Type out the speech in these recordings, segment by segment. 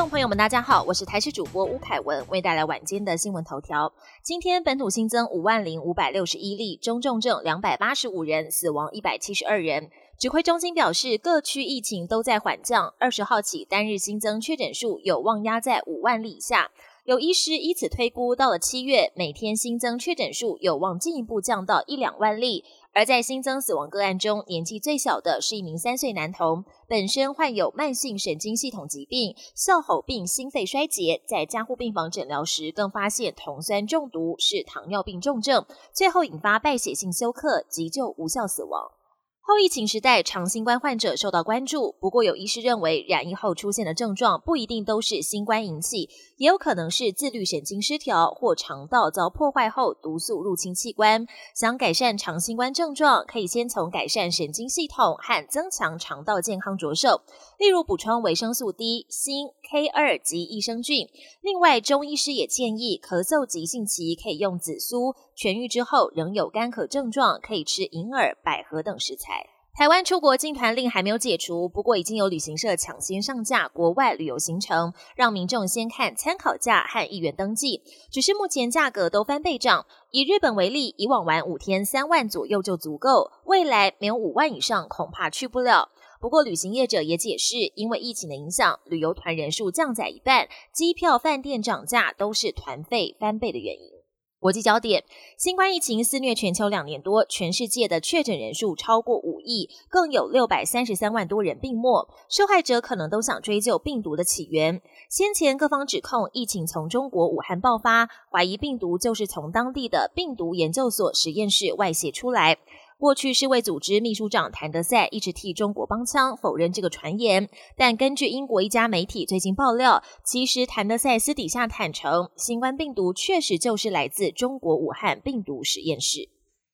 众朋友们，大家好，我是台视主播吴凯文，为带来晚间的新闻头条。今天本土新增五万零五百六十一例，中重症两百八十五人，死亡一百七十二人。指挥中心表示，各区疫情都在缓降，二十号起单日新增确诊数有望压在五万例以下。有医师以此推估，到了七月，每天新增确诊数有望进一步降到一两万例。而在新增死亡个案中，年纪最小的是一名三岁男童，本身患有慢性神经系统疾病、哮吼病、心肺衰竭，在加护病房诊疗时更发现酮酸中毒，是糖尿病重症，最后引发败血性休克，急救无效死亡。后疫情时代，长新冠患者受到关注。不过，有医师认为，染疫后出现的症状不一定都是新冠引起，也有可能是自律神经失调或肠道遭破坏后毒素入侵器官。想改善长新冠症状，可以先从改善神经系统和增强肠道健康着手，例如补充维生素 D、锌、K 二及益生菌。另外，中医师也建议，咳嗽急性期可以用紫苏，痊愈之后仍有干咳症状，可以吃银耳、百合等食材。台湾出国禁团令还没有解除，不过已经有旅行社抢先上架国外旅游行程，让民众先看参考价和意愿登记。只是目前价格都翻倍涨。以日本为例，以往玩五天三万左右就足够，未来没有五万以上恐怕去不了。不过旅行业者也解释，因为疫情的影响，旅游团人数降载一半，机票、饭店涨价都是团费翻倍的原因。国际焦点：新冠疫情肆虐全球两年多，全世界的确诊人数超过五亿，更有六百三十三万多人病没。受害者可能都想追究病毒的起源。先前各方指控疫情从中国武汉爆发，怀疑病毒就是从当地的病毒研究所实验室外泄出来。过去世卫组织秘书长谭德赛一直替中国帮腔，否认这个传言。但根据英国一家媒体最近爆料，其实谭德赛私底下坦诚，新冠病毒确实就是来自中国武汉病毒实验室。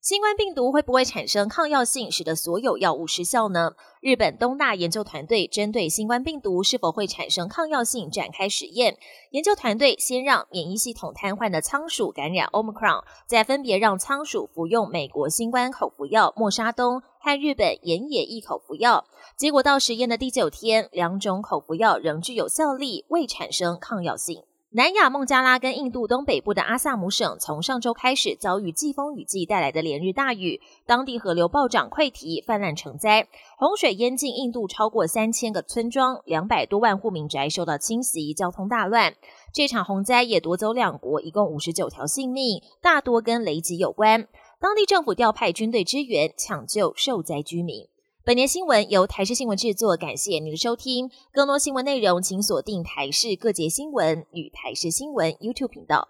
新冠病毒会不会产生抗药性，使得所有药物失效呢？日本东大研究团队针对新冠病毒是否会产生抗药性展开实验。研究团队先让免疫系统瘫痪的仓鼠感染 Omicron，再分别让仓鼠服用美国新冠口服药莫沙东和日本岩野一口服药。结果到实验的第九天，两种口服药仍具有效力，未产生抗药性。南亚孟加拉跟印度东北部的阿萨姆省，从上周开始遭遇季风雨季带来的连日大雨，当地河流暴涨溃堤，泛滥成灾，洪水淹进印度超过三千个村庄，两百多万户民宅受到侵袭，交通大乱。这场洪灾也夺走两国一共五十九条性命，大多跟雷击有关。当地政府调派军队支援抢救受灾居民。本年新闻由台视新闻制作，感谢您的收听。更多新闻内容，请锁定台视各节新闻与台视新闻 YouTube 频道。